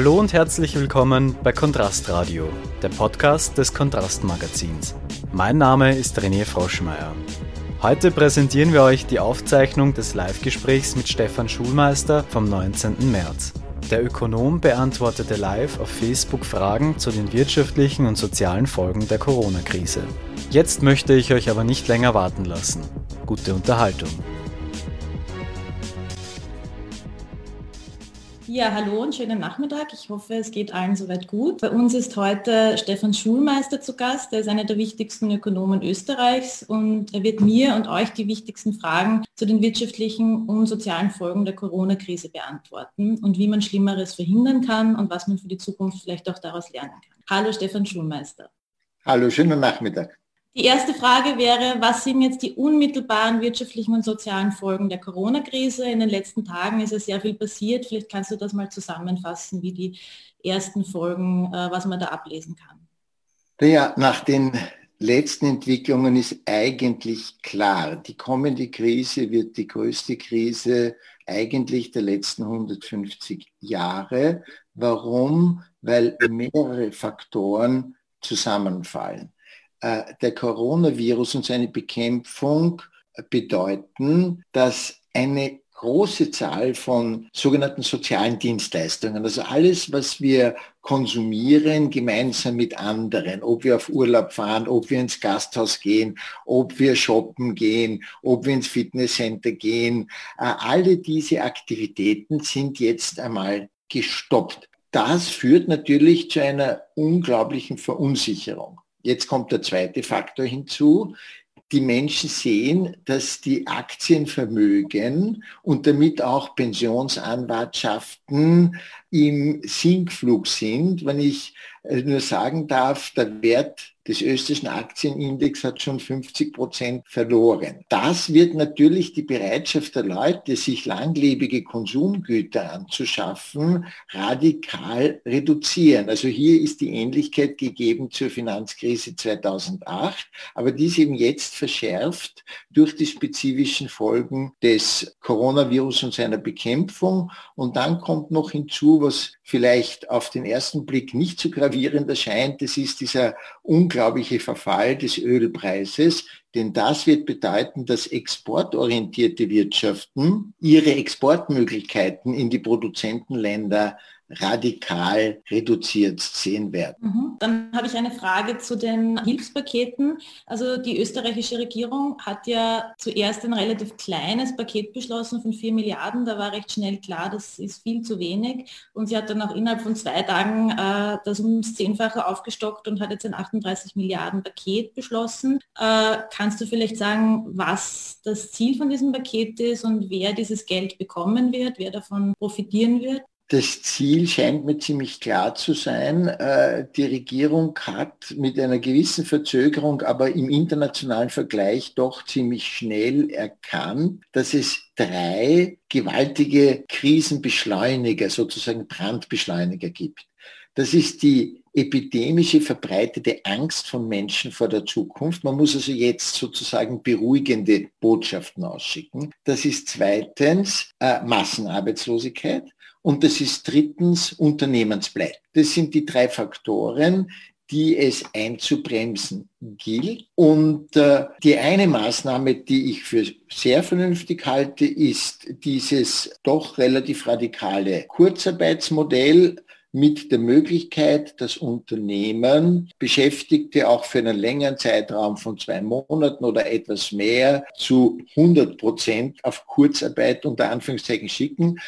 Hallo und herzlich willkommen bei Kontrast Radio, der Podcast des Kontrast Magazins. Mein Name ist René Froschmeier. Heute präsentieren wir euch die Aufzeichnung des Live-Gesprächs mit Stefan Schulmeister vom 19. März. Der Ökonom beantwortete live auf Facebook Fragen zu den wirtschaftlichen und sozialen Folgen der Corona-Krise. Jetzt möchte ich euch aber nicht länger warten lassen. Gute Unterhaltung. Ja, hallo und schönen Nachmittag. Ich hoffe, es geht allen soweit gut. Bei uns ist heute Stefan Schulmeister zu Gast. Er ist einer der wichtigsten Ökonomen Österreichs und er wird mir und euch die wichtigsten Fragen zu den wirtschaftlichen und sozialen Folgen der Corona-Krise beantworten und wie man Schlimmeres verhindern kann und was man für die Zukunft vielleicht auch daraus lernen kann. Hallo Stefan Schulmeister. Hallo, schönen Nachmittag. Die erste Frage wäre, was sind jetzt die unmittelbaren wirtschaftlichen und sozialen Folgen der Corona-Krise? In den letzten Tagen ist ja sehr viel passiert. Vielleicht kannst du das mal zusammenfassen, wie die ersten Folgen, äh, was man da ablesen kann. Ja, nach den letzten Entwicklungen ist eigentlich klar, die kommende Krise wird die größte Krise eigentlich der letzten 150 Jahre. Warum? Weil mehrere Faktoren zusammenfallen. Äh, der Coronavirus und seine Bekämpfung bedeuten, dass eine große Zahl von sogenannten sozialen Dienstleistungen, also alles, was wir konsumieren gemeinsam mit anderen, ob wir auf Urlaub fahren, ob wir ins Gasthaus gehen, ob wir shoppen gehen, ob wir ins Fitnesscenter gehen, äh, alle diese Aktivitäten sind jetzt einmal gestoppt. Das führt natürlich zu einer unglaublichen Verunsicherung. Jetzt kommt der zweite Faktor hinzu. Die Menschen sehen, dass die Aktienvermögen und damit auch Pensionsanwartschaften im Sinkflug sind. Wenn ich äh, nur sagen darf, der Wert des österreichischen Aktienindex hat schon 50 Prozent verloren. Das wird natürlich die Bereitschaft der Leute, sich langlebige Konsumgüter anzuschaffen, radikal reduzieren. Also hier ist die Ähnlichkeit gegeben zur Finanzkrise 2008, aber die ist eben jetzt verschärft durch die spezifischen Folgen des Coronavirus und seiner Bekämpfung. Und dann kommt noch hinzu, was vielleicht auf den ersten Blick nicht so gravierend erscheint, das ist dieser unglaubliche Verfall des Ölpreises, denn das wird bedeuten, dass exportorientierte Wirtschaften ihre Exportmöglichkeiten in die Produzentenländer radikal reduziert sehen werden. Mhm. Dann habe ich eine Frage zu den Hilfspaketen. Also die österreichische Regierung hat ja zuerst ein relativ kleines Paket beschlossen von 4 Milliarden. Da war recht schnell klar, das ist viel zu wenig. Und sie hat dann auch innerhalb von zwei Tagen äh, das ums Zehnfache aufgestockt und hat jetzt ein 38 Milliarden Paket beschlossen. Äh, kannst du vielleicht sagen, was das Ziel von diesem Paket ist und wer dieses Geld bekommen wird, wer davon profitieren wird? Das Ziel scheint mir ziemlich klar zu sein. Äh, die Regierung hat mit einer gewissen Verzögerung, aber im internationalen Vergleich doch ziemlich schnell erkannt, dass es drei gewaltige Krisenbeschleuniger, sozusagen Brandbeschleuniger gibt. Das ist die epidemische verbreitete Angst von Menschen vor der Zukunft. Man muss also jetzt sozusagen beruhigende Botschaften ausschicken. Das ist zweitens äh, Massenarbeitslosigkeit. Und das ist drittens Unternehmensblei. Das sind die drei Faktoren, die es einzubremsen gilt. Und äh, die eine Maßnahme, die ich für sehr vernünftig halte, ist dieses doch relativ radikale Kurzarbeitsmodell mit der Möglichkeit, dass Unternehmen Beschäftigte auch für einen längeren Zeitraum von zwei Monaten oder etwas mehr zu 100 Prozent auf Kurzarbeit unter Anführungszeichen schicken.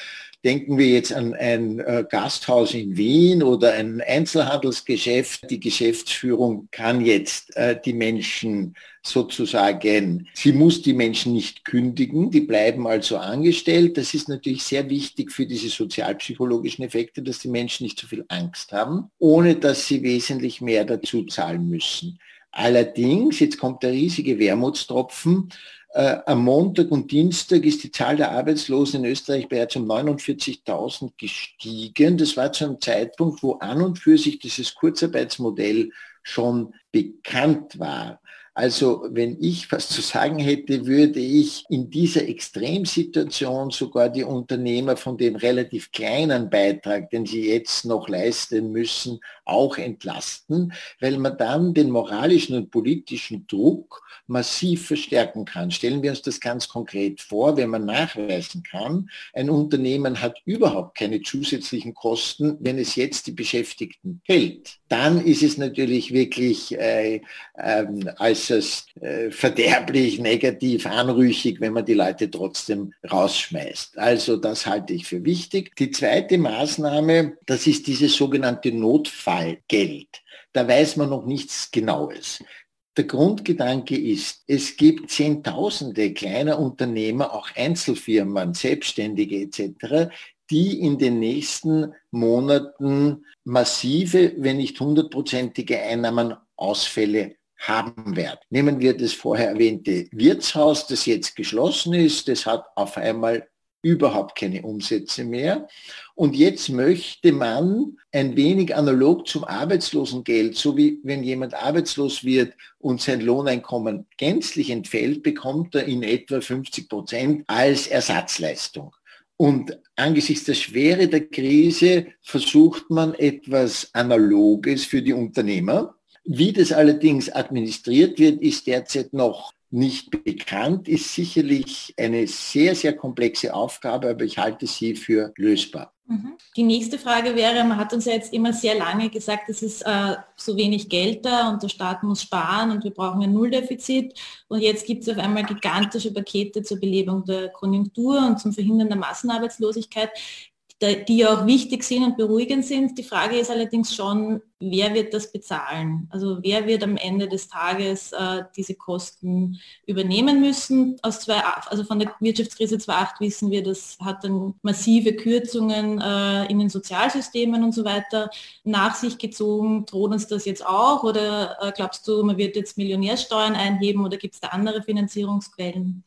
Denken wir jetzt an ein äh, Gasthaus in Wien oder ein Einzelhandelsgeschäft. Die Geschäftsführung kann jetzt äh, die Menschen sozusagen, sie muss die Menschen nicht kündigen, die bleiben also angestellt. Das ist natürlich sehr wichtig für diese sozialpsychologischen Effekte, dass die Menschen nicht so viel Angst haben, ohne dass sie wesentlich mehr dazu zahlen müssen. Allerdings, jetzt kommt der riesige Wermutstropfen, äh, am Montag und Dienstag ist die Zahl der Arbeitslosen in Österreich bereits um 49.000 gestiegen. Das war zu einem Zeitpunkt, wo an und für sich dieses Kurzarbeitsmodell schon bekannt war. Also wenn ich was zu sagen hätte, würde ich in dieser Extremsituation sogar die Unternehmer von dem relativ kleinen Beitrag, den sie jetzt noch leisten müssen, auch entlasten, weil man dann den moralischen und politischen Druck massiv verstärken kann. Stellen wir uns das ganz konkret vor, wenn man nachweisen kann, ein Unternehmen hat überhaupt keine zusätzlichen Kosten, wenn es jetzt die Beschäftigten hält. Dann ist es natürlich wirklich äh, äh, äußerst äh, verderblich, negativ, anrüchig, wenn man die Leute trotzdem rausschmeißt. Also das halte ich für wichtig. Die zweite Maßnahme, das ist dieses sogenannte Notfallgeld. Da weiß man noch nichts Genaues. Der Grundgedanke ist, es gibt Zehntausende kleiner Unternehmer, auch Einzelfirmen, Selbstständige etc., die in den nächsten Monaten massive, wenn nicht hundertprozentige Einnahmenausfälle haben werden. Nehmen wir das vorher erwähnte Wirtshaus, das jetzt geschlossen ist, das hat auf einmal überhaupt keine Umsätze mehr. Und jetzt möchte man ein wenig analog zum Arbeitslosengeld, so wie wenn jemand arbeitslos wird und sein Lohneinkommen gänzlich entfällt, bekommt er in etwa 50 Prozent als Ersatzleistung. Und angesichts der Schwere der Krise versucht man etwas Analoges für die Unternehmer. Wie das allerdings administriert wird, ist derzeit noch nicht bekannt, ist sicherlich eine sehr, sehr komplexe Aufgabe, aber ich halte sie für lösbar. Mhm. Die nächste Frage wäre, man hat uns ja jetzt immer sehr lange gesagt, es ist äh, so wenig Geld da und der Staat muss sparen und wir brauchen ein Nulldefizit. Und jetzt gibt es auf einmal gigantische Pakete zur Belebung der Konjunktur und zum Verhindern der Massenarbeitslosigkeit die auch wichtig sind und beruhigend sind. Die Frage ist allerdings schon, wer wird das bezahlen? Also wer wird am Ende des Tages äh, diese Kosten übernehmen müssen? Aus zwei, also von der Wirtschaftskrise 2008 wissen wir, das hat dann massive Kürzungen äh, in den Sozialsystemen und so weiter nach sich gezogen. Droht uns das jetzt auch oder äh, glaubst du, man wird jetzt Millionärsteuern einheben oder gibt es da andere Finanzierungsquellen?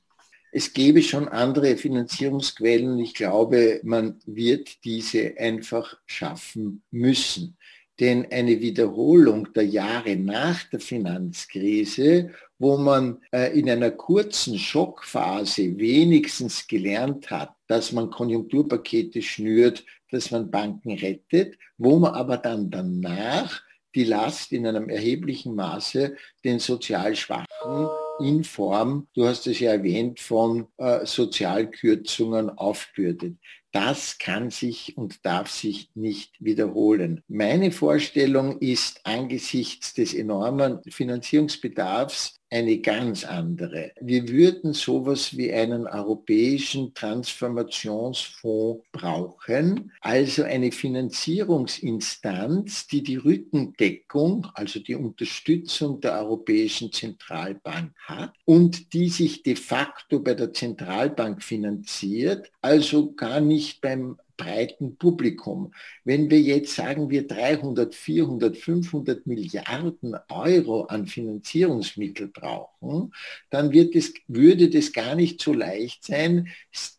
Es gäbe schon andere Finanzierungsquellen. Ich glaube, man wird diese einfach schaffen müssen. Denn eine Wiederholung der Jahre nach der Finanzkrise, wo man äh, in einer kurzen Schockphase wenigstens gelernt hat, dass man Konjunkturpakete schnürt, dass man Banken rettet, wo man aber dann danach die Last in einem erheblichen Maße den sozial Schwachen in Form, du hast es ja erwähnt, von äh, Sozialkürzungen aufbürdet. Das kann sich und darf sich nicht wiederholen. Meine Vorstellung ist angesichts des enormen Finanzierungsbedarfs eine ganz andere. Wir würden sowas wie einen europäischen Transformationsfonds brauchen, also eine Finanzierungsinstanz, die die Rückendeckung, also die Unterstützung der Europäischen Zentralbank hat und die sich de facto bei der Zentralbank finanziert, also gar nicht beim breiten Publikum. Wenn wir jetzt sagen, wir 300, 400, 500 Milliarden Euro an Finanzierungsmittel brauchen, dann wird es, würde das gar nicht so leicht sein,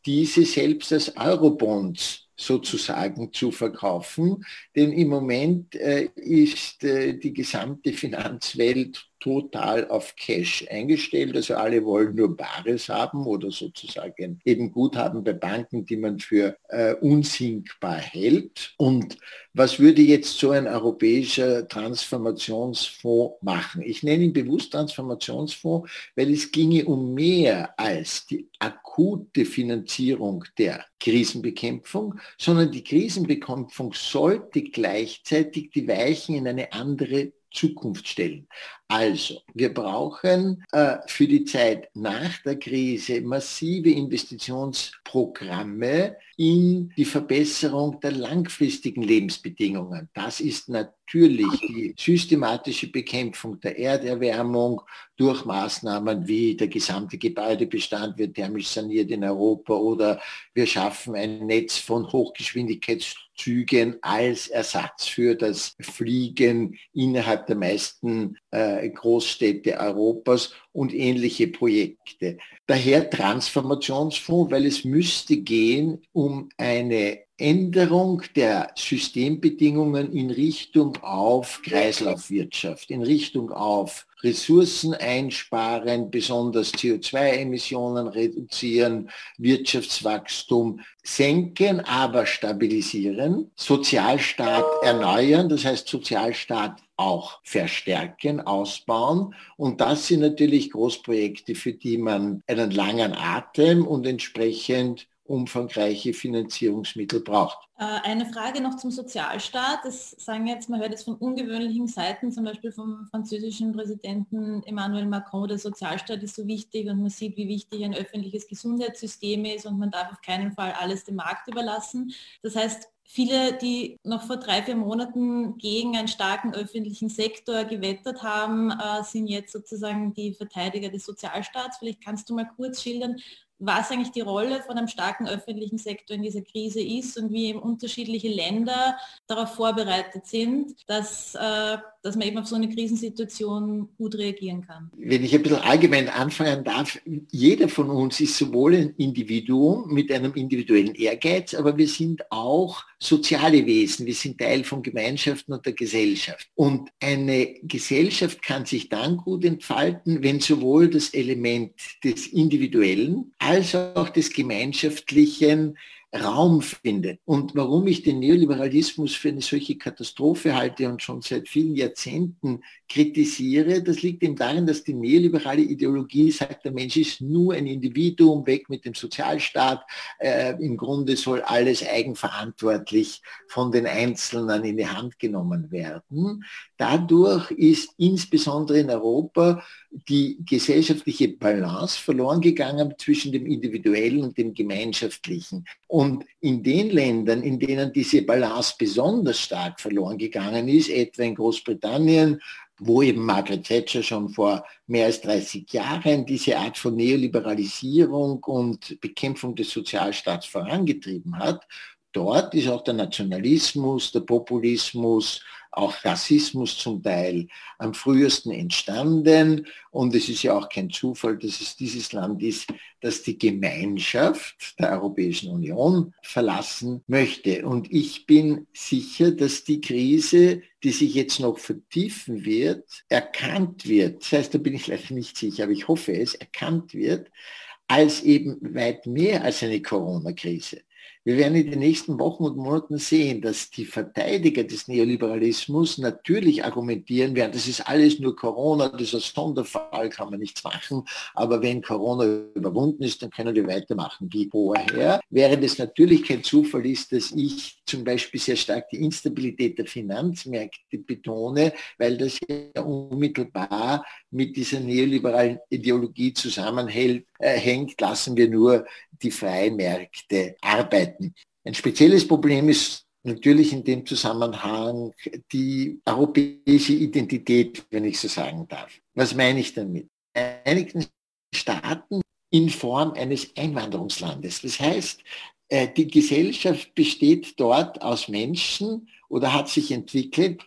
diese selbst als Eurobonds sozusagen zu verkaufen. Denn im Moment äh, ist äh, die gesamte Finanzwelt total auf Cash eingestellt. Also alle wollen nur Bares haben oder sozusagen eben Guthaben bei Banken, die man für äh, unsinkbar hält. Und was würde jetzt so ein europäischer Transformationsfonds machen? Ich nenne ihn bewusst Transformationsfonds, weil es ginge um mehr als die akute Finanzierung der Krisenbekämpfung, sondern die Krisenbekämpfung sollte gleichzeitig die Weichen in eine andere Zukunft stellen. Also, wir brauchen äh, für die Zeit nach der Krise massive Investitionsprogramme in die Verbesserung der langfristigen Lebensbedingungen. Das ist natürlich die systematische Bekämpfung der Erderwärmung durch Maßnahmen wie der gesamte Gebäudebestand wird thermisch saniert in Europa oder wir schaffen ein Netz von Hochgeschwindigkeitszügen als Ersatz für das Fliegen innerhalb der meisten äh, Großstädte Europas und ähnliche Projekte. Daher Transformationsfonds, weil es müsste gehen um eine Änderung der Systembedingungen in Richtung auf Kreislaufwirtschaft, in Richtung auf Ressourcen einsparen, besonders CO2-Emissionen reduzieren, Wirtschaftswachstum senken, aber stabilisieren, Sozialstaat erneuern, das heißt Sozialstaat auch verstärken, ausbauen. Und das sind natürlich Großprojekte, für die man einen langen Atem und entsprechend umfangreiche Finanzierungsmittel braucht. Äh, eine Frage noch zum Sozialstaat. Das sagen jetzt, man hört es von ungewöhnlichen Seiten, zum Beispiel vom französischen Präsidenten Emmanuel Macron, der Sozialstaat ist so wichtig und man sieht, wie wichtig ein öffentliches Gesundheitssystem ist und man darf auf keinen Fall alles dem Markt überlassen. Das heißt, Viele, die noch vor drei, vier Monaten gegen einen starken öffentlichen Sektor gewettert haben, äh, sind jetzt sozusagen die Verteidiger des Sozialstaats. Vielleicht kannst du mal kurz schildern, was eigentlich die Rolle von einem starken öffentlichen Sektor in dieser Krise ist und wie eben unterschiedliche Länder darauf vorbereitet sind, dass, äh, dass man eben auf so eine Krisensituation gut reagieren kann. Wenn ich ein bisschen allgemein anfangen darf, jeder von uns ist sowohl ein Individuum mit einem individuellen Ehrgeiz, aber wir sind auch soziale Wesen. Wir sind Teil von Gemeinschaften und der Gesellschaft. Und eine Gesellschaft kann sich dann gut entfalten, wenn sowohl das Element des Individuellen als auch des Gemeinschaftlichen Raum findet. Und warum ich den Neoliberalismus für eine solche Katastrophe halte und schon seit vielen Jahrzehnten kritisiere, das liegt eben darin, dass die neoliberale Ideologie sagt, der Mensch ist nur ein Individuum, weg mit dem Sozialstaat. Äh, Im Grunde soll alles eigenverantwortlich von den Einzelnen in die Hand genommen werden. Dadurch ist insbesondere in Europa die gesellschaftliche Balance verloren gegangen zwischen dem Individuellen und dem Gemeinschaftlichen. Und in den Ländern, in denen diese Balance besonders stark verloren gegangen ist, etwa in Großbritannien, wo eben Margaret Thatcher schon vor mehr als 30 Jahren diese Art von Neoliberalisierung und Bekämpfung des Sozialstaats vorangetrieben hat, dort ist auch der Nationalismus, der Populismus, auch Rassismus zum Teil am frühesten entstanden. Und es ist ja auch kein Zufall, dass es dieses Land ist, das die Gemeinschaft der Europäischen Union verlassen möchte. Und ich bin sicher, dass die Krise, die sich jetzt noch vertiefen wird, erkannt wird. Das heißt, da bin ich leider nicht sicher, aber ich hoffe es, erkannt wird als eben weit mehr als eine Corona-Krise. Wir werden in den nächsten Wochen und Monaten sehen, dass die Verteidiger des Neoliberalismus natürlich argumentieren werden, das ist alles nur Corona, das ist ein Sonderfall, kann man nichts machen, aber wenn Corona überwunden ist, dann können wir weitermachen wie vorher. Während es natürlich kein Zufall ist, dass ich zum Beispiel sehr stark die Instabilität der Finanzmärkte betone, weil das ja unmittelbar mit dieser neoliberalen Ideologie zusammenhält, äh, lassen wir nur die freien Märkte arbeiten. Ein spezielles Problem ist natürlich in dem Zusammenhang die europäische Identität, wenn ich so sagen darf. Was meine ich damit? Die Vereinigten Staaten in Form eines Einwanderungslandes. Das heißt, die Gesellschaft besteht dort aus Menschen oder hat sich entwickelt,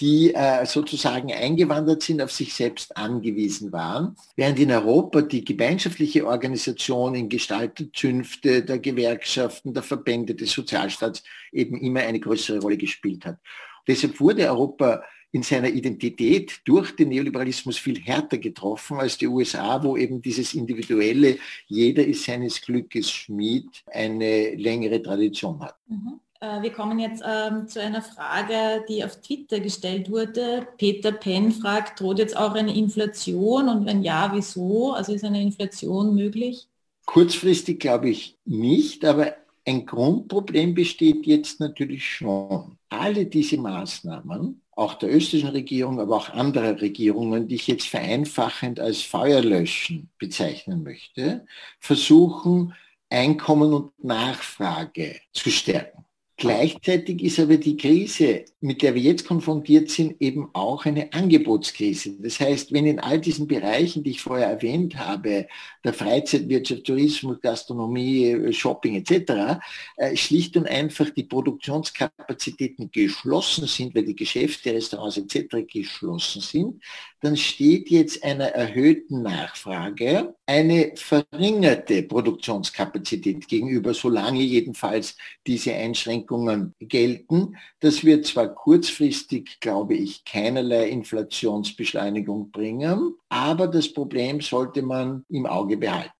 die äh, sozusagen eingewandert sind, auf sich selbst angewiesen waren, während in Europa die gemeinschaftliche Organisation in Gestalt der Zünfte, der Gewerkschaften, der Verbände des Sozialstaats eben immer eine größere Rolle gespielt hat. Deshalb wurde Europa in seiner Identität durch den Neoliberalismus viel härter getroffen als die USA, wo eben dieses individuelle, jeder ist seines Glückes Schmied, eine längere Tradition hat. Mhm. Äh, wir kommen jetzt ähm, zu einer Frage, die auf Twitter gestellt wurde. Peter Penn fragt, droht jetzt auch eine Inflation und wenn ja, wieso? Also ist eine Inflation möglich? Kurzfristig glaube ich nicht, aber ein Grundproblem besteht jetzt natürlich schon. Alle diese Maßnahmen, auch der österreichischen Regierung, aber auch anderer Regierungen, die ich jetzt vereinfachend als Feuerlöschen bezeichnen möchte, versuchen, Einkommen und Nachfrage zu stärken. Gleichzeitig ist aber die Krise, mit der wir jetzt konfrontiert sind, eben auch eine Angebotskrise. Das heißt, wenn in all diesen Bereichen, die ich vorher erwähnt habe, der Freizeitwirtschaft, Tourismus, Gastronomie, Shopping etc., äh, schlicht und einfach die Produktionskapazitäten geschlossen sind, weil die Geschäfte, Restaurants etc. geschlossen sind, dann steht jetzt einer erhöhten Nachfrage eine verringerte Produktionskapazität gegenüber, solange jedenfalls diese Einschränkungen gelten. Das wird zwar kurzfristig, glaube ich, keinerlei Inflationsbeschleunigung bringen, aber das Problem sollte man im Auge behalten.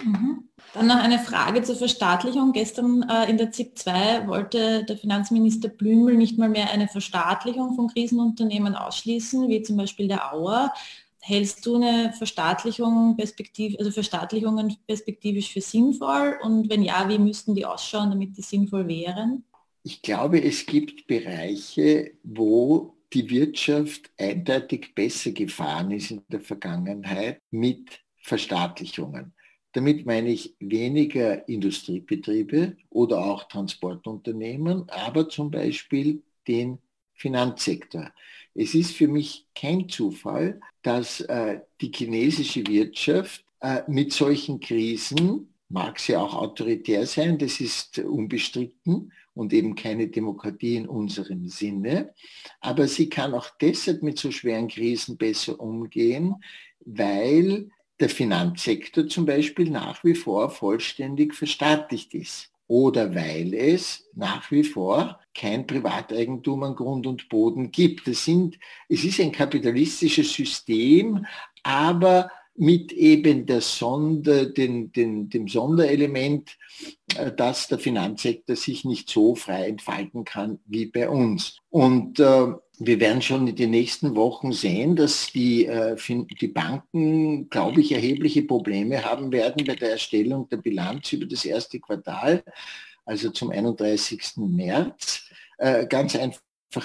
Mhm. Dann noch eine Frage zur Verstaatlichung. Gestern äh, in der ZIP 2 wollte der Finanzminister Blümel nicht mal mehr eine Verstaatlichung von Krisenunternehmen ausschließen, wie zum Beispiel der Auer. Hältst du eine Verstaatlichung perspektiv, also Verstaatlichungen perspektivisch für sinnvoll? Und wenn ja, wie müssten die ausschauen, damit die sinnvoll wären? Ich glaube, es gibt Bereiche, wo die Wirtschaft eindeutig besser gefahren ist in der Vergangenheit mit Verstaatlichungen. Damit meine ich weniger Industriebetriebe oder auch Transportunternehmen, aber zum Beispiel den Finanzsektor. Es ist für mich kein Zufall, dass äh, die chinesische Wirtschaft äh, mit solchen Krisen, mag sie auch autoritär sein, das ist unbestritten und eben keine Demokratie in unserem Sinne, aber sie kann auch deshalb mit so schweren Krisen besser umgehen, weil der Finanzsektor zum Beispiel nach wie vor vollständig verstaatlicht ist oder weil es nach wie vor kein Privateigentum an Grund und Boden gibt. Das sind, es ist ein kapitalistisches System, aber mit eben der Sonder, den, den, dem Sonderelement, äh, dass der Finanzsektor sich nicht so frei entfalten kann wie bei uns. Und äh, wir werden schon in den nächsten Wochen sehen, dass die, äh, die Banken, glaube ich, erhebliche Probleme haben werden bei der Erstellung der Bilanz über das erste Quartal, also zum 31. März. Äh, ganz einfach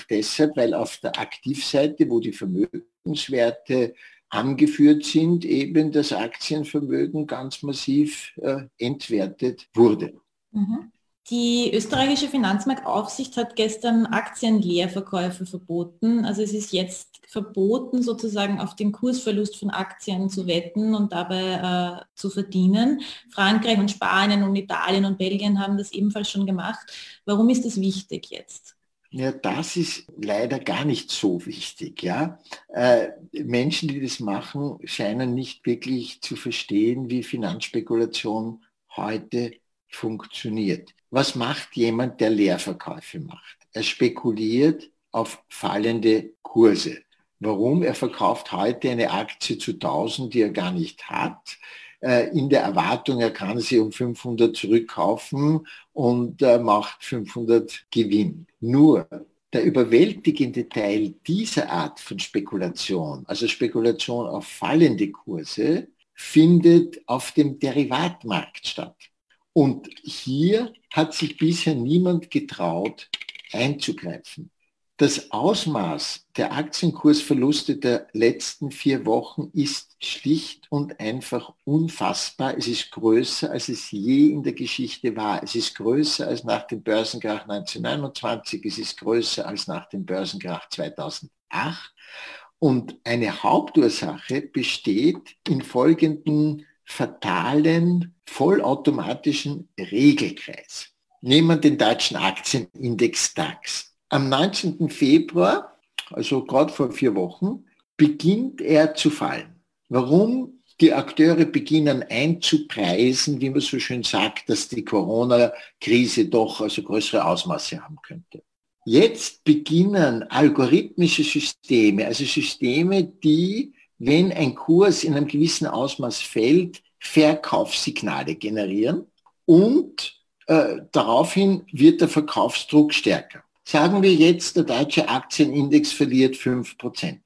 deshalb, weil auf der Aktivseite, wo die Vermögenswerte angeführt sind, eben das Aktienvermögen ganz massiv äh, entwertet wurde. Mhm. Die österreichische Finanzmarktaufsicht hat gestern Aktienleerverkäufe verboten. Also es ist jetzt verboten, sozusagen auf den Kursverlust von Aktien zu wetten und dabei äh, zu verdienen. Frankreich und Spanien und Italien und Belgien haben das ebenfalls schon gemacht. Warum ist das wichtig jetzt? Ja, das ist leider gar nicht so wichtig. Ja? Äh, Menschen, die das machen, scheinen nicht wirklich zu verstehen, wie Finanzspekulation heute funktioniert. Was macht jemand, der Leerverkäufe macht? Er spekuliert auf fallende Kurse. Warum? Er verkauft heute eine Aktie zu 1000, die er gar nicht hat, äh, in der Erwartung, er kann sie um 500 zurückkaufen und macht 500 Gewinn. Nur der überwältigende Teil dieser Art von Spekulation, also Spekulation auf fallende Kurse, findet auf dem Derivatmarkt statt. Und hier hat sich bisher niemand getraut, einzugreifen. Das Ausmaß der Aktienkursverluste der letzten vier Wochen ist schlicht und einfach unfassbar. Es ist größer, als es je in der Geschichte war. Es ist größer als nach dem Börsenkrach 1929. Es ist größer als nach dem Börsenkrach 2008. Und eine Hauptursache besteht in folgenden fatalen, vollautomatischen Regelkreis. Nehmen wir den deutschen Aktienindex DAX. Am 19. Februar, also gerade vor vier Wochen, beginnt er zu fallen. Warum? Die Akteure beginnen einzupreisen, wie man so schön sagt, dass die Corona-Krise doch also größere Ausmaße haben könnte. Jetzt beginnen algorithmische Systeme, also Systeme, die wenn ein Kurs in einem gewissen Ausmaß fällt, Verkaufssignale generieren und äh, daraufhin wird der Verkaufsdruck stärker. Sagen wir jetzt, der deutsche Aktienindex verliert 5%.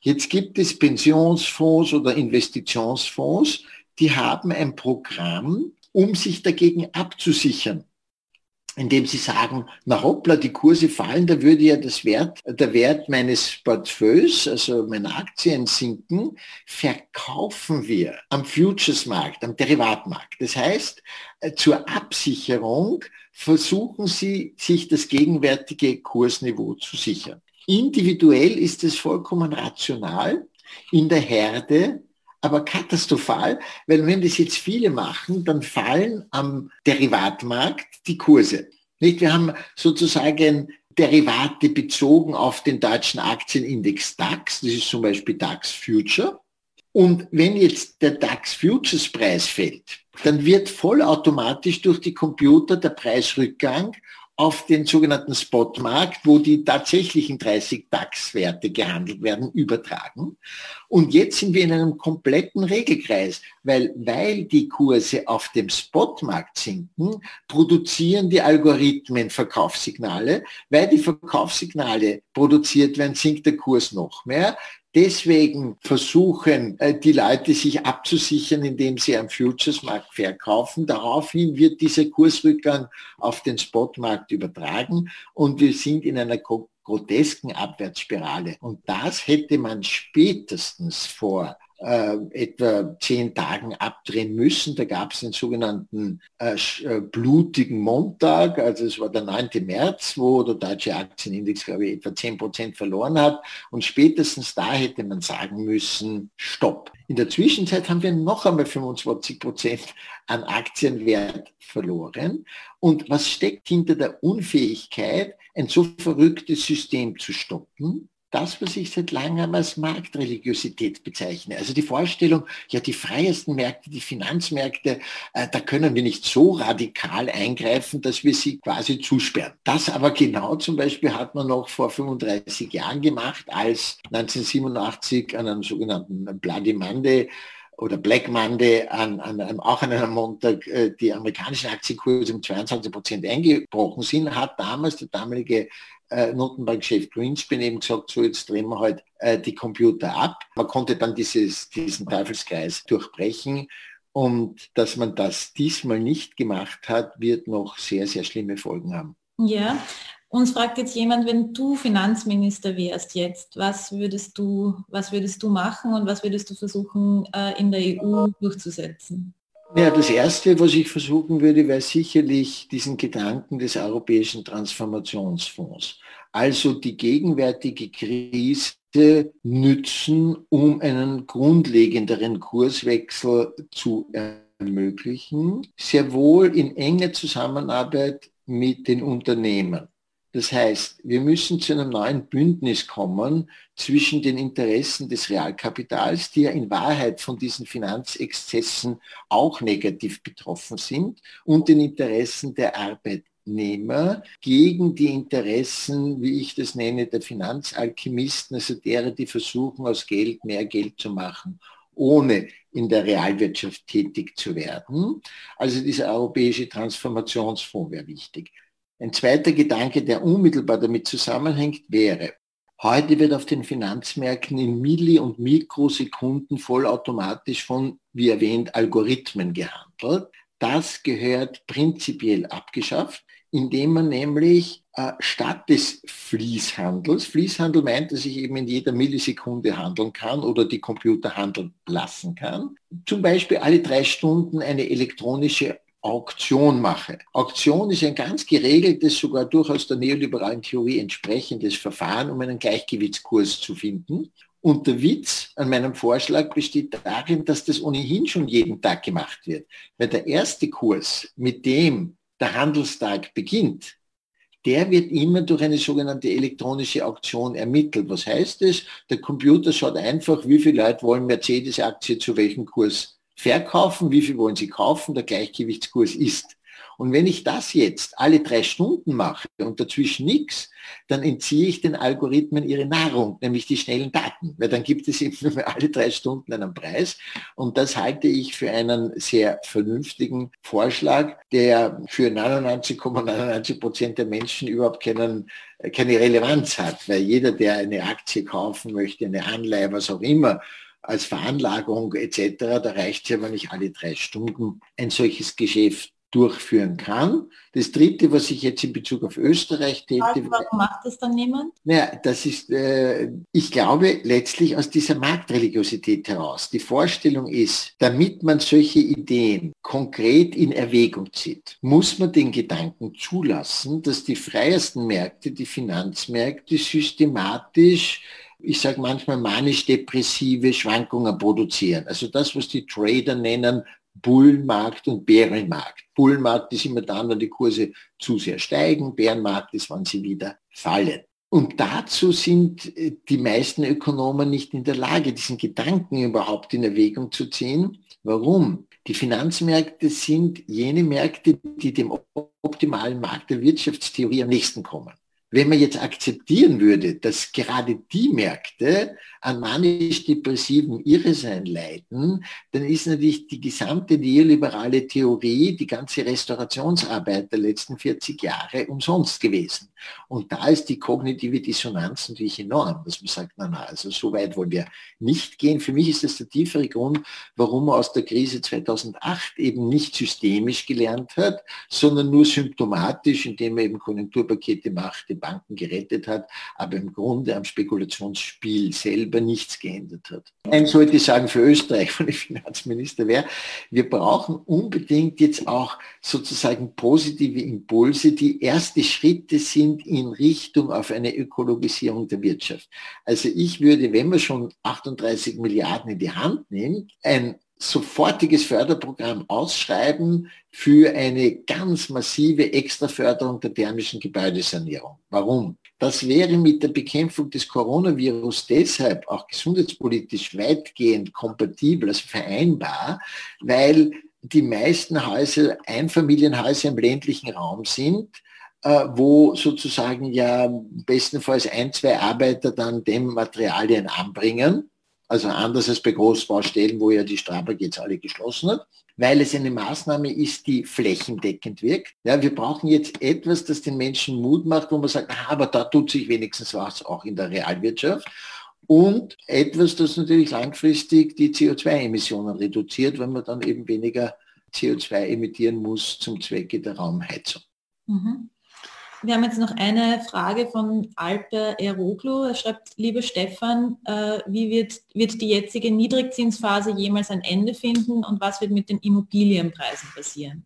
Jetzt gibt es Pensionsfonds oder Investitionsfonds, die haben ein Programm, um sich dagegen abzusichern indem sie sagen, na hoppla, die Kurse fallen, da würde ja das Wert, der Wert meines Portfolios, also meiner Aktien sinken, verkaufen wir am Futures-Markt, am Derivatmarkt. Das heißt, äh, zur Absicherung versuchen sie, sich das gegenwärtige Kursniveau zu sichern. Individuell ist es vollkommen rational. In der Herde aber katastrophal, weil wenn das jetzt viele machen, dann fallen am Derivatmarkt die Kurse. Nicht? Wir haben sozusagen Derivate bezogen auf den deutschen Aktienindex DAX, das ist zum Beispiel DAX Future. Und wenn jetzt der DAX Futures Preis fällt, dann wird vollautomatisch durch die Computer der Preisrückgang auf den sogenannten Spotmarkt, wo die tatsächlichen 30 DAX-Werte gehandelt werden, übertragen. Und jetzt sind wir in einem kompletten Regelkreis, weil, weil die Kurse auf dem Spotmarkt sinken, produzieren die Algorithmen Verkaufssignale. Weil die Verkaufssignale produziert werden, sinkt der Kurs noch mehr. Deswegen versuchen äh, die Leute sich abzusichern, indem sie am Futures-Markt verkaufen. Daraufhin wird dieser Kursrückgang auf den Spotmarkt übertragen und wir sind in einer grotesken Abwärtsspirale. Und das hätte man spätestens vor äh, etwa zehn Tagen abdrehen müssen. Da gab es den sogenannten äh, äh, blutigen Montag, also es war der 9. März, wo der deutsche Aktienindex, glaube ich, etwa 10 Prozent verloren hat. Und spätestens da hätte man sagen müssen, stopp. In der Zwischenzeit haben wir noch einmal 25 Prozent an Aktienwert verloren. Und was steckt hinter der Unfähigkeit, ein so verrücktes System zu stoppen? Das, was ich seit langem als Marktreligiosität bezeichne. Also die Vorstellung, ja, die freiesten Märkte, die Finanzmärkte, äh, da können wir nicht so radikal eingreifen, dass wir sie quasi zusperren. Das aber genau zum Beispiel hat man noch vor 35 Jahren gemacht, als 1987 an einem sogenannten Bloody Monday oder Black Monday an, an einem, auch an einem Montag äh, die amerikanischen Aktienkurse um 22 Prozent eingebrochen sind, hat damals der damalige äh, Notenbankchef Greenspan eben gesagt, so jetzt drehen wir halt äh, die Computer ab. Man konnte dann dieses, diesen Teufelskreis durchbrechen. Und dass man das diesmal nicht gemacht hat, wird noch sehr, sehr schlimme Folgen haben. Ja, uns fragt jetzt jemand, wenn du Finanzminister wärst jetzt, was würdest du, was würdest du machen und was würdest du versuchen, äh, in der EU durchzusetzen? Ja, das Erste, was ich versuchen würde, wäre sicherlich diesen Gedanken des Europäischen Transformationsfonds. Also die gegenwärtige Krise nützen, um einen grundlegenderen Kurswechsel zu ermöglichen, sehr wohl in enger Zusammenarbeit mit den Unternehmen. Das heißt, wir müssen zu einem neuen Bündnis kommen zwischen den Interessen des Realkapitals, die ja in Wahrheit von diesen Finanzexzessen auch negativ betroffen sind, und den Interessen der Arbeitnehmer gegen die Interessen, wie ich das nenne, der Finanzalchemisten, also derer, die versuchen, aus Geld mehr Geld zu machen ohne in der Realwirtschaft tätig zu werden. Also dieser europäische Transformationsfonds wäre wichtig. Ein zweiter Gedanke, der unmittelbar damit zusammenhängt, wäre, heute wird auf den Finanzmärkten in Milli- und Mikrosekunden vollautomatisch von, wie erwähnt, Algorithmen gehandelt. Das gehört prinzipiell abgeschafft, indem man nämlich äh, statt des Fließhandels, Fließhandel meint, dass ich eben in jeder Millisekunde handeln kann oder die Computer handeln lassen kann, zum Beispiel alle drei Stunden eine elektronische Auktion mache. Auktion ist ein ganz geregeltes, sogar durchaus der neoliberalen Theorie entsprechendes Verfahren, um einen Gleichgewichtskurs zu finden. Und der Witz an meinem Vorschlag besteht darin, dass das ohnehin schon jeden Tag gemacht wird. Weil der erste Kurs, mit dem der Handelstag beginnt, der wird immer durch eine sogenannte elektronische Auktion ermittelt. Was heißt es? Der Computer schaut einfach, wie viele Leute wollen Mercedes-Aktie zu welchem Kurs verkaufen, wie viel wollen Sie kaufen, der Gleichgewichtskurs ist. Und wenn ich das jetzt alle drei Stunden mache und dazwischen nichts, dann entziehe ich den Algorithmen ihre Nahrung, nämlich die schnellen Daten, weil dann gibt es eben nur alle drei Stunden einen Preis. Und das halte ich für einen sehr vernünftigen Vorschlag, der für 99,99 Prozent ,99 der Menschen überhaupt keinen, keine Relevanz hat, weil jeder, der eine Aktie kaufen möchte, eine Anleihe, was auch immer, als Veranlagung etc., da reicht es ja, wenn ich alle drei Stunden ein solches Geschäft durchführen kann. Das Dritte, was ich jetzt in Bezug auf Österreich täte... Also, warum macht das dann niemand? Naja, das ist, äh, ich glaube, letztlich aus dieser Marktreligiosität heraus. Die Vorstellung ist, damit man solche Ideen konkret in Erwägung zieht, muss man den Gedanken zulassen, dass die freiesten Märkte, die Finanzmärkte, systematisch ich sage manchmal manisch-depressive Schwankungen produzieren. Also das, was die Trader nennen Bullenmarkt und Bärenmarkt. Bullenmarkt ist immer dann, wenn die Kurse zu sehr steigen, Bärenmarkt ist, wenn sie wieder fallen. Und dazu sind äh, die meisten Ökonomen nicht in der Lage, diesen Gedanken überhaupt in Erwägung zu ziehen. Warum? Die Finanzmärkte sind jene Märkte, die dem optimalen Markt der Wirtschaftstheorie am nächsten kommen. Wenn man jetzt akzeptieren würde, dass gerade die Märkte an manisch-depressiven Irresein leiden, dann ist natürlich die gesamte neoliberale Theorie, die ganze Restaurationsarbeit der letzten 40 Jahre umsonst gewesen. Und da ist die kognitive Dissonanz natürlich enorm, dass man sagt, na, na, also so weit wollen wir nicht gehen. Für mich ist das der tiefere Grund, warum man aus der Krise 2008 eben nicht systemisch gelernt hat, sondern nur symptomatisch, indem man eben Konjunkturpakete macht, Banken gerettet hat, aber im Grunde am Spekulationsspiel selber nichts geändert hat. Eins sollte ich sagen für Österreich, wenn ich Finanzminister wäre, wir brauchen unbedingt jetzt auch sozusagen positive Impulse, die erste Schritte sind in Richtung auf eine Ökologisierung der Wirtschaft. Also ich würde, wenn man schon 38 Milliarden in die Hand nimmt, ein sofortiges Förderprogramm ausschreiben für eine ganz massive Extraförderung der thermischen Gebäudesanierung. Warum? Das wäre mit der Bekämpfung des Coronavirus deshalb auch gesundheitspolitisch weitgehend kompatibel, also vereinbar, weil die meisten Häuser Einfamilienhäuser im ländlichen Raum sind, äh, wo sozusagen ja bestenfalls ein, zwei Arbeiter dann dem Materialien anbringen also anders als bei Großbaustellen, wo ja die Strabag jetzt alle geschlossen hat, weil es eine Maßnahme ist, die flächendeckend wirkt. Ja, wir brauchen jetzt etwas, das den Menschen Mut macht, wo man sagt, aha, aber da tut sich wenigstens was auch in der Realwirtschaft. Und etwas, das natürlich langfristig die CO2-Emissionen reduziert, wenn man dann eben weniger CO2 emittieren muss zum Zwecke der Raumheizung. Mhm. Wir haben jetzt noch eine Frage von Alper Eroglu. Er schreibt, liebe Stefan, äh, wie wird, wird die jetzige Niedrigzinsphase jemals ein Ende finden und was wird mit den Immobilienpreisen passieren?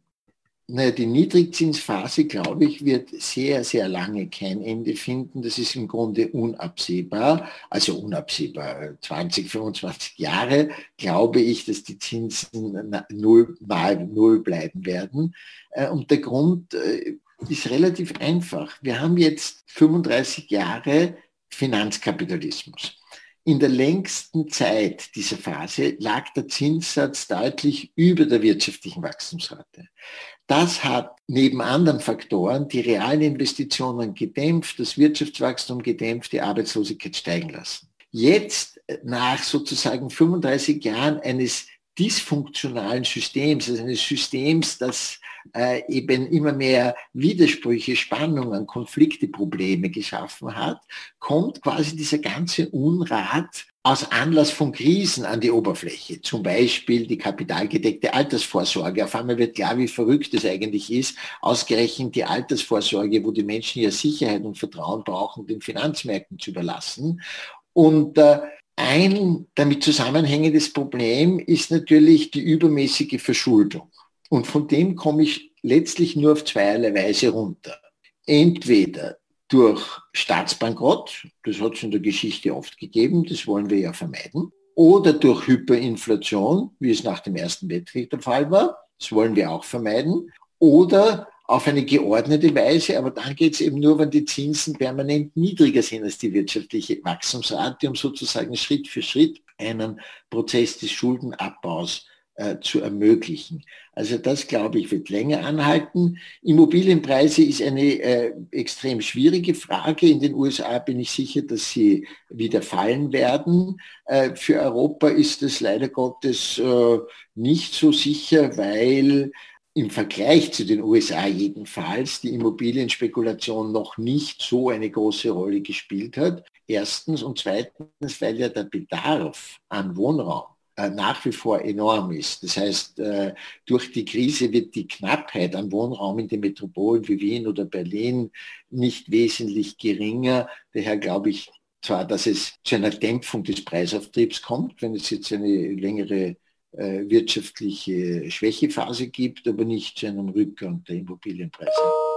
Naja, die Niedrigzinsphase, glaube ich, wird sehr, sehr lange kein Ende finden. Das ist im Grunde unabsehbar. Also unabsehbar. 20, 25 Jahre glaube ich, dass die Zinsen null mal null bleiben werden. Äh, und der Grund äh, ist relativ einfach. Wir haben jetzt 35 Jahre Finanzkapitalismus. In der längsten Zeit dieser Phase lag der Zinssatz deutlich über der wirtschaftlichen Wachstumsrate. Das hat neben anderen Faktoren die realen Investitionen gedämpft, das Wirtschaftswachstum gedämpft, die Arbeitslosigkeit steigen lassen. Jetzt, nach sozusagen 35 Jahren eines dysfunktionalen Systems, also eines Systems, das äh, eben immer mehr Widersprüche, Spannungen, Konflikte, Probleme geschaffen hat, kommt quasi dieser ganze Unrat aus Anlass von Krisen an die Oberfläche. Zum Beispiel die kapitalgedeckte Altersvorsorge. Auf einmal wird klar, wie verrückt es eigentlich ist, ausgerechnet die Altersvorsorge, wo die Menschen ja Sicherheit und Vertrauen brauchen, den Finanzmärkten zu überlassen. Und äh, ein damit zusammenhängendes Problem ist natürlich die übermäßige Verschuldung. Und von dem komme ich letztlich nur auf zweierlei Weise runter. Entweder durch Staatsbankrott, das hat es in der Geschichte oft gegeben, das wollen wir ja vermeiden, oder durch Hyperinflation, wie es nach dem Ersten Weltkrieg der Fall war, das wollen wir auch vermeiden, oder auf eine geordnete Weise, aber dann geht es eben nur, wenn die Zinsen permanent niedriger sind als die wirtschaftliche Wachstumsrate, um sozusagen Schritt für Schritt einen Prozess des Schuldenabbaus äh, zu ermöglichen. Also das, glaube ich, wird länger anhalten. Immobilienpreise ist eine äh, extrem schwierige Frage. In den USA bin ich sicher, dass sie wieder fallen werden. Äh, für Europa ist es leider Gottes äh, nicht so sicher, weil im Vergleich zu den USA jedenfalls die Immobilienspekulation noch nicht so eine große Rolle gespielt hat. Erstens und zweitens, weil ja der Bedarf an Wohnraum nach wie vor enorm ist. Das heißt, äh, durch die Krise wird die Knappheit an Wohnraum in den Metropolen wie Wien oder Berlin nicht wesentlich geringer. Daher glaube ich zwar, dass es zu einer Dämpfung des Preisauftriebs kommt, wenn es jetzt eine längere äh, wirtschaftliche Schwächephase gibt, aber nicht zu einem Rückgang der Immobilienpreise.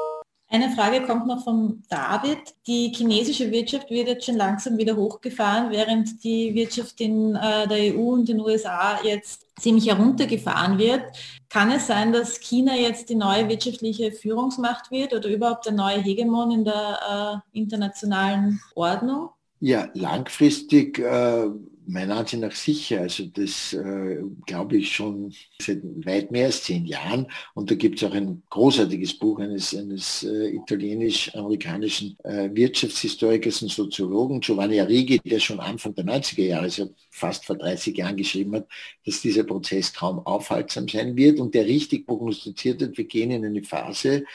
Eine Frage kommt noch von David. Die chinesische Wirtschaft wird jetzt schon langsam wieder hochgefahren, während die Wirtschaft in äh, der EU und den USA jetzt ziemlich heruntergefahren wird. Kann es sein, dass China jetzt die neue wirtschaftliche Führungsmacht wird oder überhaupt der neue Hegemon in der äh, internationalen Ordnung? Ja, langfristig äh, meiner Ansicht nach sicher. Also das äh, glaube ich schon seit weit mehr als zehn Jahren. Und da gibt es auch ein großartiges Buch eines, eines äh, italienisch-amerikanischen äh, Wirtschaftshistorikers und Soziologen, Giovanni Arrighi, der schon Anfang der 90er Jahre, also fast vor 30 Jahren geschrieben hat, dass dieser Prozess kaum aufhaltsam sein wird und der richtig prognostiziert hat, wir gehen in eine Phase,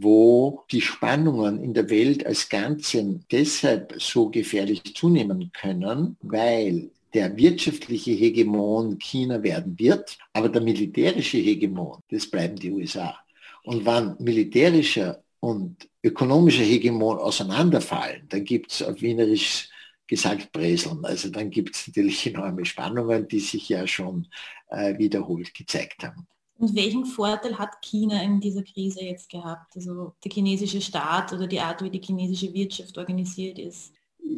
wo die Spannungen in der Welt als Ganzen deshalb so gefährlich zunehmen können, weil der wirtschaftliche Hegemon China werden wird, aber der militärische Hegemon, das bleiben die USA. Und wann militärischer und ökonomischer Hegemon auseinanderfallen, dann gibt es auf Wienerisch gesagt Breseln. Also dann gibt es natürlich enorme Spannungen, die sich ja schon äh, wiederholt gezeigt haben. Und welchen Vorteil hat China in dieser Krise jetzt gehabt? Also der chinesische Staat oder die Art, wie die chinesische Wirtschaft organisiert ist?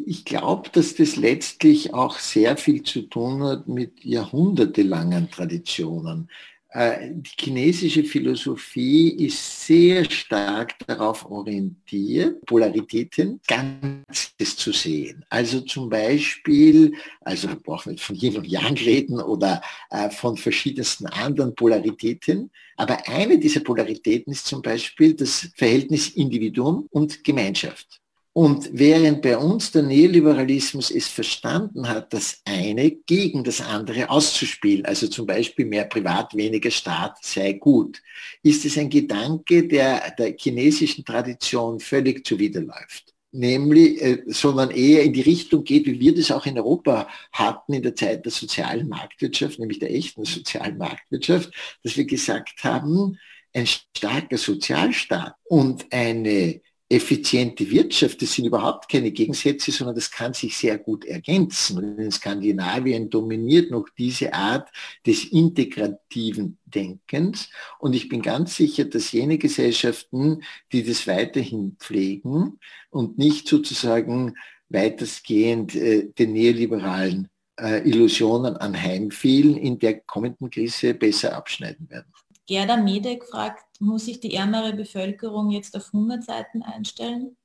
ich glaube, dass das letztlich auch sehr viel zu tun hat mit jahrhundertelangen Traditionen. Äh, die chinesische Philosophie ist sehr stark darauf orientiert, Polaritäten Ganzes zu sehen. Also zum Beispiel, also wir brauchen nicht von Yin und Yang reden oder äh, von verschiedensten anderen Polaritäten, aber eine dieser Polaritäten ist zum Beispiel das Verhältnis Individuum und Gemeinschaft. Und während bei uns der Neoliberalismus es verstanden hat, das eine gegen das andere auszuspielen, also zum Beispiel mehr Privat, weniger Staat sei gut, ist es ein Gedanke, der der chinesischen Tradition völlig zuwiderläuft. Nämlich, äh, sondern eher in die Richtung geht, wie wir das auch in Europa hatten in der Zeit der sozialen Marktwirtschaft, nämlich der echten sozialen Marktwirtschaft, dass wir gesagt haben, ein starker Sozialstaat und eine effiziente Wirtschaft, das sind überhaupt keine Gegensätze, sondern das kann sich sehr gut ergänzen. Und in Skandinavien dominiert noch diese Art des integrativen Denkens. Und ich bin ganz sicher, dass jene Gesellschaften, die das weiterhin pflegen und nicht sozusagen weitestgehend äh, den neoliberalen äh, Illusionen anheimfielen, in der kommenden Krise besser abschneiden werden. Gerda Medek fragt, muss sich die ärmere Bevölkerung jetzt auf Hungerzeiten einstellen?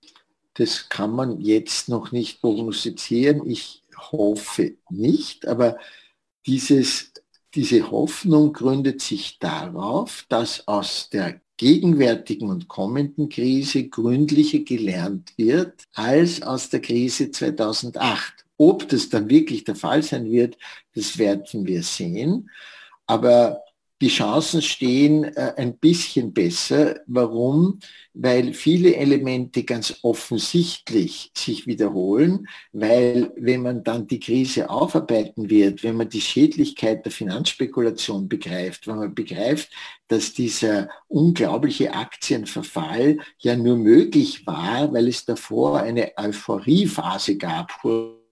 Das kann man jetzt noch nicht prognostizieren. Ich hoffe nicht, aber dieses, diese Hoffnung gründet sich darauf, dass aus der gegenwärtigen und kommenden Krise gründlicher gelernt wird als aus der Krise 2008. Ob das dann wirklich der Fall sein wird, das werden wir sehen. Aber die Chancen stehen äh, ein bisschen besser. Warum? Weil viele Elemente ganz offensichtlich sich wiederholen, weil wenn man dann die Krise aufarbeiten wird, wenn man die Schädlichkeit der Finanzspekulation begreift, wenn man begreift, dass dieser unglaubliche Aktienverfall ja nur möglich war, weil es davor eine Euphoriephase gab,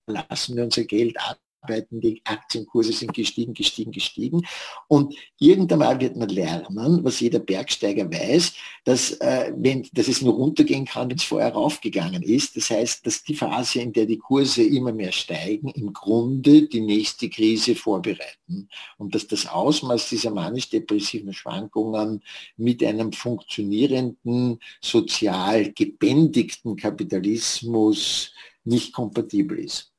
lassen wir unser Geld ab arbeiten, die Aktienkurse sind gestiegen, gestiegen, gestiegen. Und irgendwann mal wird man lernen, was jeder Bergsteiger weiß, dass, äh, wenn, dass es nur runtergehen kann, wenn es vorher raufgegangen ist. Das heißt, dass die Phase, in der die Kurse immer mehr steigen, im Grunde die nächste Krise vorbereiten. Und dass das Ausmaß dieser manisch-depressiven Schwankungen mit einem funktionierenden, sozial gebändigten Kapitalismus nicht kompatibel ist.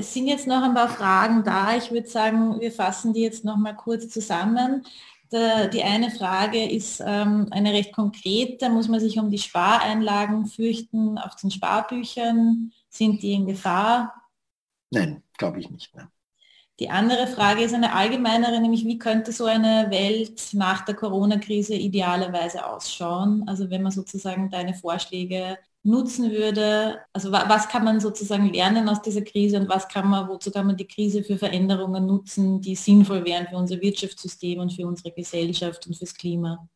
Es sind jetzt noch ein paar Fragen da. Ich würde sagen, wir fassen die jetzt noch mal kurz zusammen. die eine Frage ist ähm, eine recht konkrete. Muss man sich um die Spareinlagen fürchten auf den Sparbüchern? Sind die in Gefahr? Nein, glaube ich nicht. Mehr. Die andere Frage ist eine allgemeinere, nämlich wie könnte so eine Welt nach der Corona-Krise idealerweise ausschauen? Also wenn man sozusagen deine Vorschläge nutzen würde? Also was kann man sozusagen lernen aus dieser Krise und was kann man, wozu kann man die Krise für Veränderungen nutzen, die sinnvoll wären für unser Wirtschaftssystem und für unsere Gesellschaft und fürs Klima?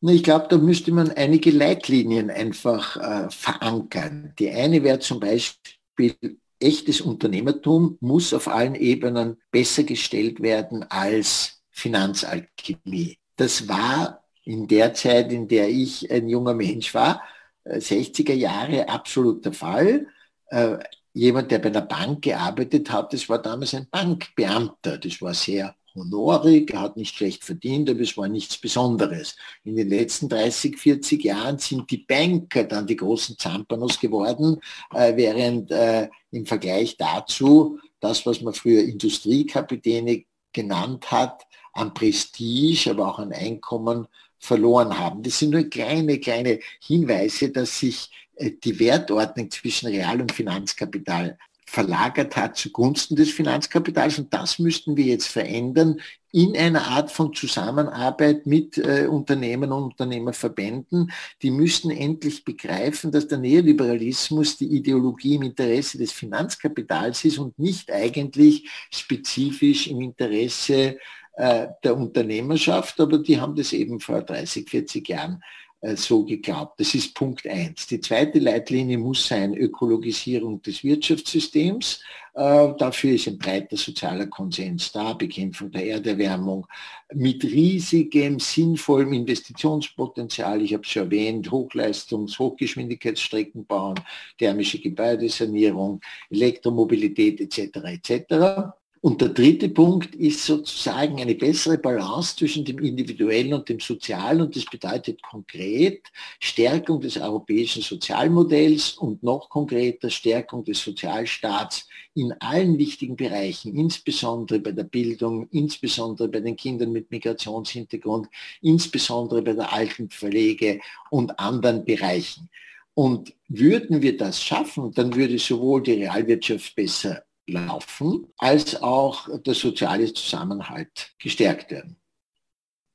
Ich glaube, da müsste man einige Leitlinien einfach äh, verankern. Die eine wäre zum Beispiel, echtes Unternehmertum muss auf allen Ebenen besser gestellt werden als Finanzalchemie. Das war in der Zeit, in der ich ein junger Mensch war, 60er äh, Jahre absolut der Fall. Äh, jemand, der bei einer Bank gearbeitet hat, das war damals ein Bankbeamter. Das war sehr honorig, er hat nicht schlecht verdient, aber es war nichts Besonderes. In den letzten 30, 40 Jahren sind die Banker dann die großen Zampanos geworden, äh, während äh, im Vergleich dazu das, was man früher Industriekapitäne genannt hat, an Prestige, aber auch an Einkommen verloren haben. Das sind nur kleine, kleine Hinweise, dass sich äh, die Wertordnung zwischen Real- und Finanzkapital verlagert hat zugunsten des Finanzkapitals. Und das müssten wir jetzt verändern in einer Art von Zusammenarbeit mit äh, Unternehmen und Unternehmerverbänden. Die müssten endlich begreifen, dass der Neoliberalismus die Ideologie im Interesse des Finanzkapitals ist und nicht eigentlich spezifisch im Interesse äh, der Unternehmerschaft. Aber die haben das eben vor 30, 40 Jahren äh, so geglaubt. Das ist Punkt eins. Die zweite Leitlinie muss sein Ökologisierung des Wirtschaftssystems. Äh, dafür ist ein breiter sozialer Konsens da, Bekämpfung der Erderwärmung mit riesigem, sinnvollem Investitionspotenzial. Ich habe es schon erwähnt, Hochleistungs-, Hochgeschwindigkeitsstrecken bauen, thermische Gebäudesanierung, Elektromobilität etc. etc. Und der dritte Punkt ist sozusagen eine bessere Balance zwischen dem Individuellen und dem Sozialen. Und das bedeutet konkret Stärkung des europäischen Sozialmodells und noch konkreter Stärkung des Sozialstaats in allen wichtigen Bereichen, insbesondere bei der Bildung, insbesondere bei den Kindern mit Migrationshintergrund, insbesondere bei der Altenpflege und anderen Bereichen. Und würden wir das schaffen, dann würde sowohl die Realwirtschaft besser laufen, als auch der soziale Zusammenhalt gestärkt werden.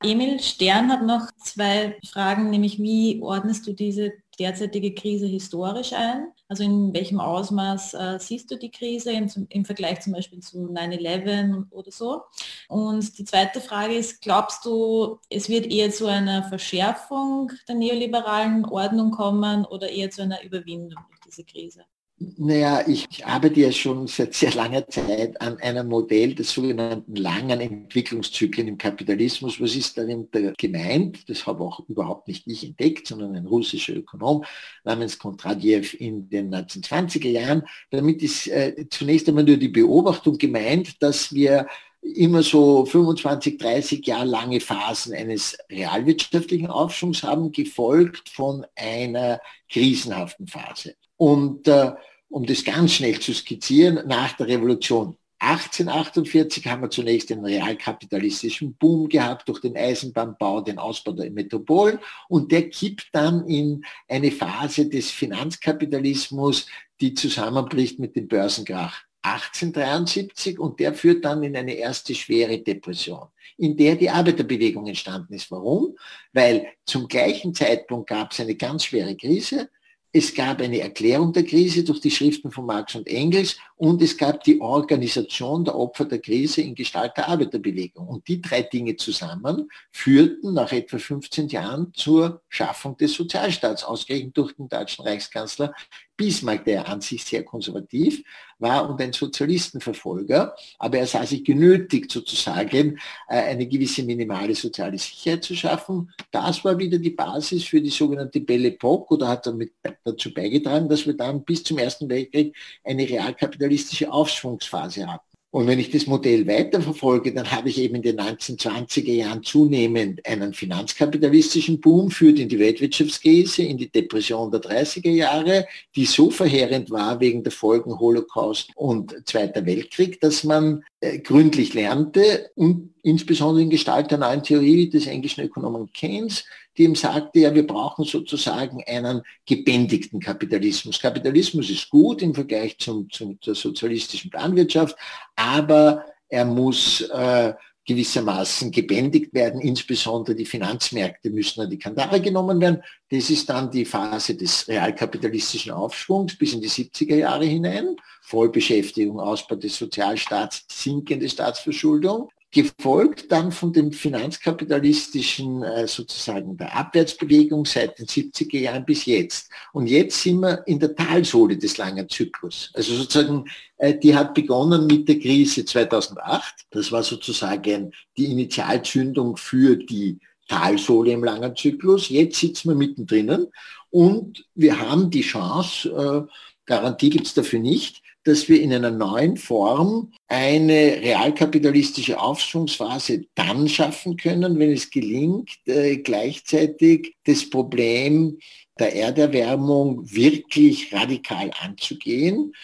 Emil Stern hat noch zwei Fragen, nämlich wie ordnest du diese derzeitige Krise historisch ein? Also in welchem Ausmaß äh, siehst du die Krise im, im Vergleich zum Beispiel zu 9-11 oder so? Und die zweite Frage ist, glaubst du, es wird eher zu einer Verschärfung der neoliberalen Ordnung kommen oder eher zu einer Überwindung durch diese Krise? Naja, ich, ich arbeite ja schon seit sehr langer Zeit an einem Modell des sogenannten langen Entwicklungszyklen im Kapitalismus. Was ist darin gemeint? Das habe auch überhaupt nicht ich entdeckt, sondern ein russischer Ökonom namens Kontradjew in den 1920er Jahren. Damit ist äh, zunächst einmal nur die Beobachtung gemeint, dass wir immer so 25, 30 Jahre lange Phasen eines realwirtschaftlichen Aufschwungs haben, gefolgt von einer krisenhaften Phase. Und äh, um das ganz schnell zu skizzieren, nach der Revolution 1848 haben wir zunächst den realkapitalistischen Boom gehabt durch den Eisenbahnbau, den Ausbau der Metropolen und der kippt dann in eine Phase des Finanzkapitalismus, die zusammenbricht mit dem Börsenkrach 1873 und der führt dann in eine erste schwere Depression, in der die Arbeiterbewegung entstanden ist. Warum? Weil zum gleichen Zeitpunkt gab es eine ganz schwere Krise, es gab eine Erklärung der Krise durch die Schriften von Marx und Engels und es gab die Organisation der Opfer der Krise in Gestalt der Arbeiterbewegung. Und die drei Dinge zusammen führten nach etwa 15 Jahren zur Schaffung des Sozialstaats, ausgerechnet durch den deutschen Reichskanzler Bismarck, der an sich sehr konservativ war und ein Sozialistenverfolger, aber er sah sich genötigt, sozusagen äh, eine gewisse minimale soziale Sicherheit zu schaffen. Das war wieder die Basis für die sogenannte Belle Epoque oder hat damit dazu beigetragen, dass wir dann bis zum Ersten Weltkrieg eine realkapitalistische Aufschwungsphase hatten. Und wenn ich das Modell weiterverfolge, dann habe ich eben in den 1920er Jahren zunehmend einen finanzkapitalistischen Boom führt in die Weltwirtschaftskrise, in die Depression der 30er Jahre, die so verheerend war wegen der Folgen Holocaust und Zweiter Weltkrieg, dass man äh, gründlich lernte und insbesondere in Gestalt der neuen Theorie des englischen Ökonomen Keynes, die ihm sagte, ja, wir brauchen sozusagen einen gebändigten Kapitalismus. Kapitalismus ist gut im Vergleich zum, zum, zur sozialistischen Planwirtschaft, aber er muss äh, gewissermaßen gebändigt werden. Insbesondere die Finanzmärkte müssen an die Kandare genommen werden. Das ist dann die Phase des realkapitalistischen Aufschwungs bis in die 70er Jahre hinein. Vollbeschäftigung, Ausbau des Sozialstaats, sinkende Staatsverschuldung gefolgt dann von dem finanzkapitalistischen äh, sozusagen der Abwärtsbewegung seit den 70er Jahren bis jetzt. Und jetzt sind wir in der Talsohle des langen Zyklus. Also sozusagen, äh, die hat begonnen mit der Krise 2008. Das war sozusagen die Initialzündung für die Talsohle im langen Zyklus. Jetzt sitzen wir mittendrin und wir haben die Chance, äh, Garantie gibt es dafür nicht, dass wir in einer neuen Form eine realkapitalistische Aufschwungsphase dann schaffen können, wenn es gelingt, äh, gleichzeitig das Problem der Erderwärmung wirklich radikal anzugehen.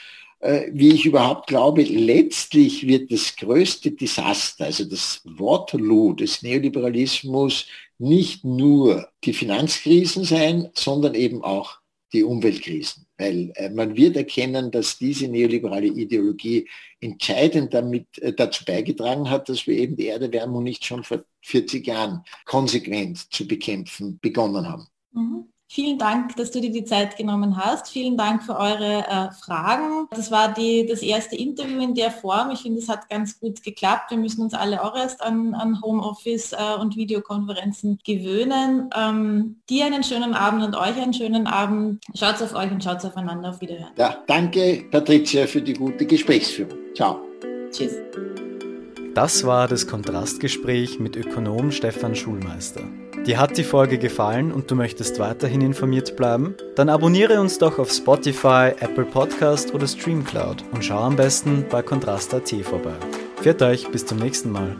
Äh, wie ich überhaupt glaube, letztlich wird das größte Desaster, also das Waterloo des Neoliberalismus, nicht nur die Finanzkrisen sein, sondern eben auch die Umweltkrisen. Weil äh, man wird erkennen, dass diese neoliberale Ideologie entscheidend damit, äh, dazu beigetragen hat, dass wir eben die Erderwärmung nicht schon vor 40 Jahren konsequent zu bekämpfen begonnen haben. Mhm. Vielen Dank, dass du dir die Zeit genommen hast. Vielen Dank für eure äh, Fragen. Das war die, das erste Interview in der Form. Ich finde, es hat ganz gut geklappt. Wir müssen uns alle auch erst an, an Homeoffice äh, und Videokonferenzen gewöhnen. Ähm, dir einen schönen Abend und euch einen schönen Abend. Schaut auf euch und schaut aufeinander. Auf Wiederhören. Ja, danke Patricia für die gute Gesprächsführung. Ciao. Tschüss. Das war das Kontrastgespräch mit Ökonom Stefan Schulmeister. Dir hat die Folge gefallen und du möchtest weiterhin informiert bleiben? Dann abonniere uns doch auf Spotify, Apple Podcast oder Streamcloud und schau am besten bei Kontrast.at vorbei. Pfiat euch, bis zum nächsten Mal.